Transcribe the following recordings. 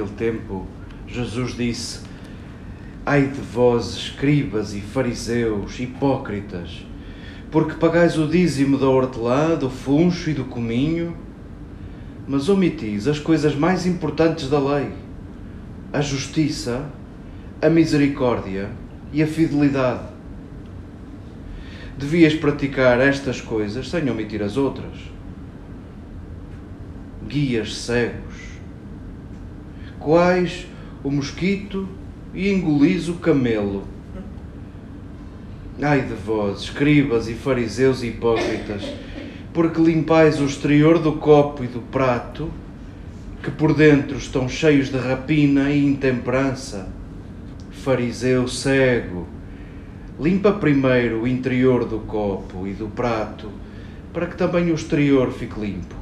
naquele tempo, Jesus disse: Ai de vós, escribas e fariseus, hipócritas, porque pagais o dízimo da hortelã, do funcho e do cominho, mas omitis as coisas mais importantes da lei: a justiça, a misericórdia e a fidelidade. Devias praticar estas coisas sem omitir as outras. Guias cegos, quais o mosquito e engolis o camelo. Ai de vós, escribas e fariseus hipócritas, porque limpais o exterior do copo e do prato, que por dentro estão cheios de rapina e intemperança. Fariseu cego, limpa primeiro o interior do copo e do prato, para que também o exterior fique limpo.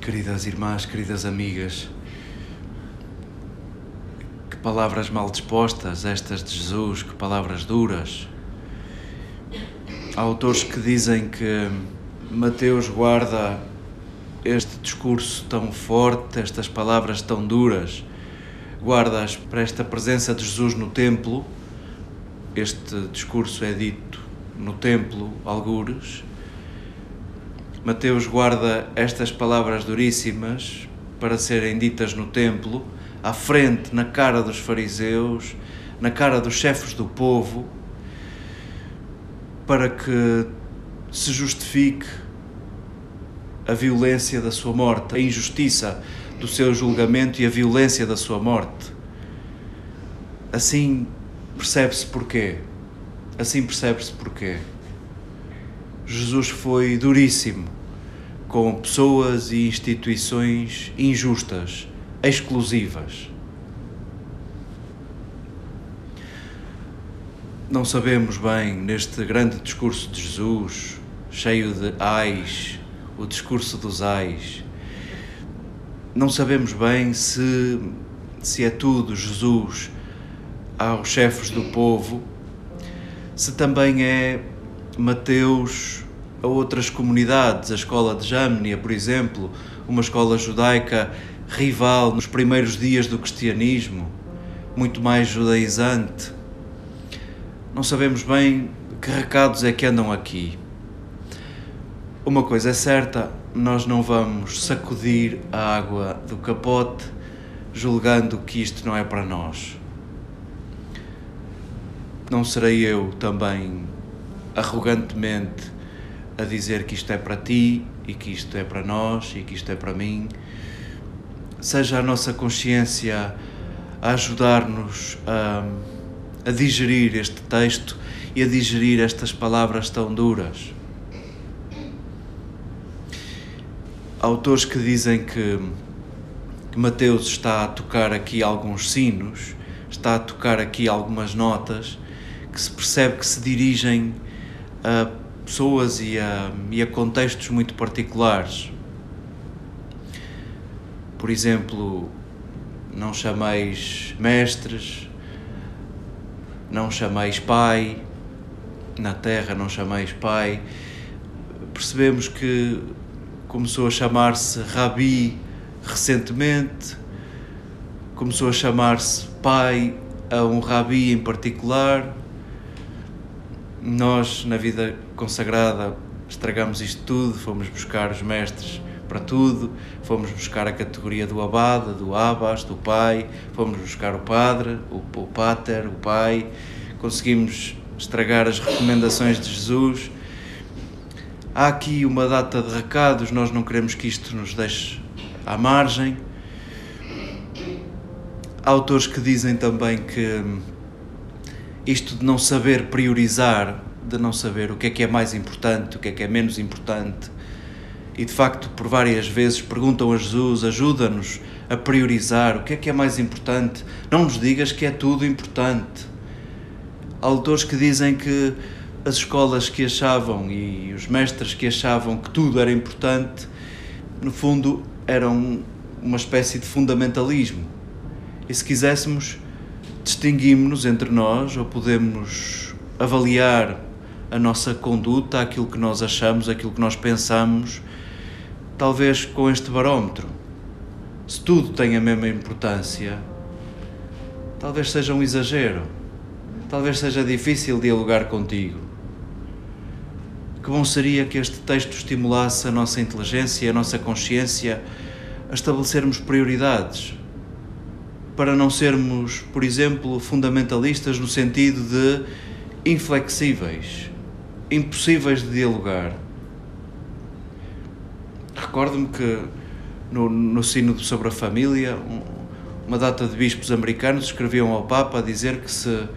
Queridas irmãs, queridas amigas, que palavras mal dispostas estas de Jesus, que palavras duras. Há autores que dizem que Mateus guarda este discurso tão forte, estas palavras tão duras, guarda-as para esta presença de Jesus no templo. Este discurso é dito no templo, algures, Mateus guarda estas palavras duríssimas para serem ditas no templo, à frente, na cara dos fariseus, na cara dos chefes do povo, para que se justifique a violência da sua morte, a injustiça do seu julgamento e a violência da sua morte. Assim percebe-se porquê. Assim percebe-se porquê. Jesus foi duríssimo com pessoas e instituições injustas, exclusivas. Não sabemos bem, neste grande discurso de Jesus, cheio de ais, o discurso dos ais, não sabemos bem se, se é tudo Jesus aos chefes do povo, se também é Mateus a outras comunidades, a escola de Jamnia, por exemplo, uma escola judaica rival nos primeiros dias do cristianismo, muito mais judaizante. Não sabemos bem que recados é que andam aqui. Uma coisa é certa, nós não vamos sacudir a água do capote julgando que isto não é para nós. Não serei eu também arrogantemente a dizer que isto é para ti e que isto é para nós e que isto é para mim. Seja a nossa consciência a ajudar-nos a, a digerir este texto e a digerir estas palavras tão duras. Há autores que dizem que, que Mateus está a tocar aqui alguns sinos, está a tocar aqui algumas notas que se percebe que se dirigem a pessoas e a, e a contextos muito particulares. Por exemplo, não chameis mestres, não chameis pai, na terra não chameis pai. Percebemos que começou a chamar-se Rabi recentemente, começou a chamar-se pai a um Rabi em particular. Nós, na vida consagrada, estragamos isto tudo, fomos buscar os mestres para tudo, fomos buscar a categoria do abade, do abas, do pai, fomos buscar o padre, o, o pater, o pai, conseguimos estragar as recomendações de Jesus Há aqui uma data de recados, nós não queremos que isto nos deixe à margem. Há autores que dizem também que isto de não saber priorizar, de não saber o que é que é mais importante, o que é que é menos importante, e de facto por várias vezes perguntam a Jesus: ajuda-nos a priorizar o que é que é mais importante, não nos digas que é tudo importante. Há autores que dizem que as escolas que achavam e os mestres que achavam que tudo era importante, no fundo, eram uma espécie de fundamentalismo. E se quiséssemos, distinguimos-nos entre nós ou podemos avaliar a nossa conduta, aquilo que nós achamos, aquilo que nós pensamos, talvez com este barómetro. Se tudo tem a mesma importância, talvez seja um exagero, talvez seja difícil dialogar contigo. Que bom seria que este texto estimulasse a nossa inteligência a nossa consciência a estabelecermos prioridades, para não sermos, por exemplo, fundamentalistas no sentido de inflexíveis, impossíveis de dialogar. Recordo-me que no, no sobre a Família, um, uma data de bispos americanos escreviam ao Papa a dizer que se,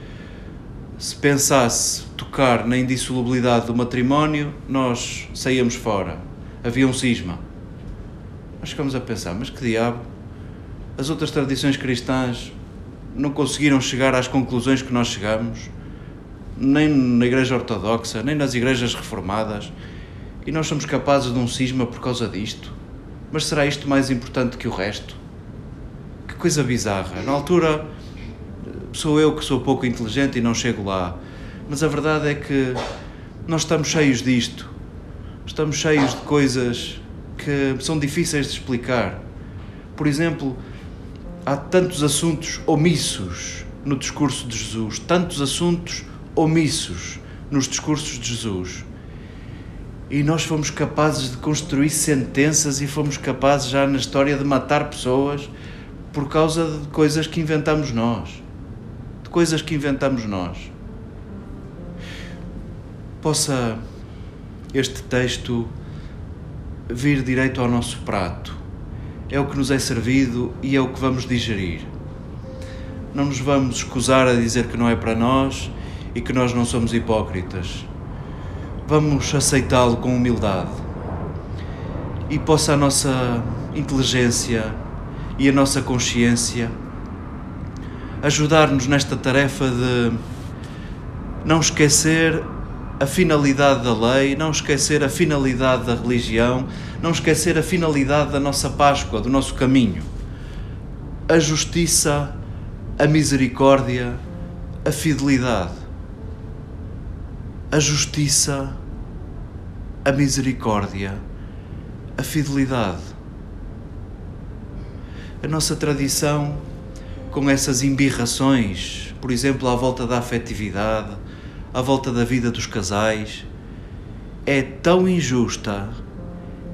se pensasse tocar na indissolubilidade do matrimónio, nós saíamos fora. Havia um cisma. Nós ficamos a pensar, mas que diabo? As outras tradições cristãs não conseguiram chegar às conclusões que nós chegamos nem na Igreja Ortodoxa, nem nas igrejas reformadas, e nós somos capazes de um cisma por causa disto. Mas será isto mais importante que o resto? Que coisa bizarra. Na altura, sou eu que sou pouco inteligente e não chego lá, mas a verdade é que nós estamos cheios disto. Estamos cheios de coisas que são difíceis de explicar. Por exemplo, há tantos assuntos omissos no discurso de Jesus, tantos assuntos omissos nos discursos de Jesus. E nós fomos capazes de construir sentenças e fomos capazes já na história de matar pessoas por causa de coisas que inventamos nós. De coisas que inventamos nós. Possa este texto vir direito ao nosso prato. É o que nos é servido e é o que vamos digerir. Não nos vamos escusar a dizer que não é para nós e que nós não somos hipócritas. Vamos aceitá-lo com humildade e possa a nossa inteligência e a nossa consciência ajudar-nos nesta tarefa de não esquecer a finalidade da lei, não esquecer a finalidade da religião, não esquecer a finalidade da nossa Páscoa, do nosso caminho. A justiça, a misericórdia, a fidelidade a justiça, a misericórdia, a fidelidade. A nossa tradição, com essas embirrações, por exemplo, à volta da afetividade, à volta da vida dos casais, é tão injusta,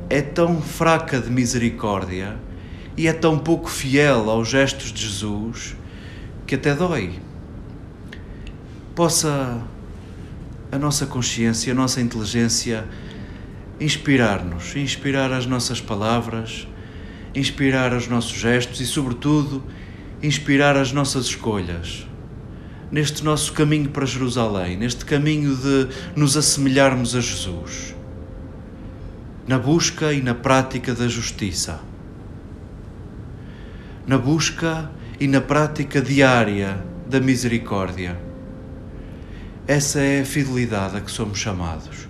é tão fraca de misericórdia e é tão pouco fiel aos gestos de Jesus que até dói. Possa a nossa consciência, a nossa inteligência inspirar-nos, inspirar as nossas palavras, inspirar os nossos gestos e, sobretudo, inspirar as nossas escolhas. Neste nosso caminho para Jerusalém, neste caminho de nos assemelharmos a Jesus, na busca e na prática da justiça, na busca e na prática diária da misericórdia essa é a fidelidade a que somos chamados.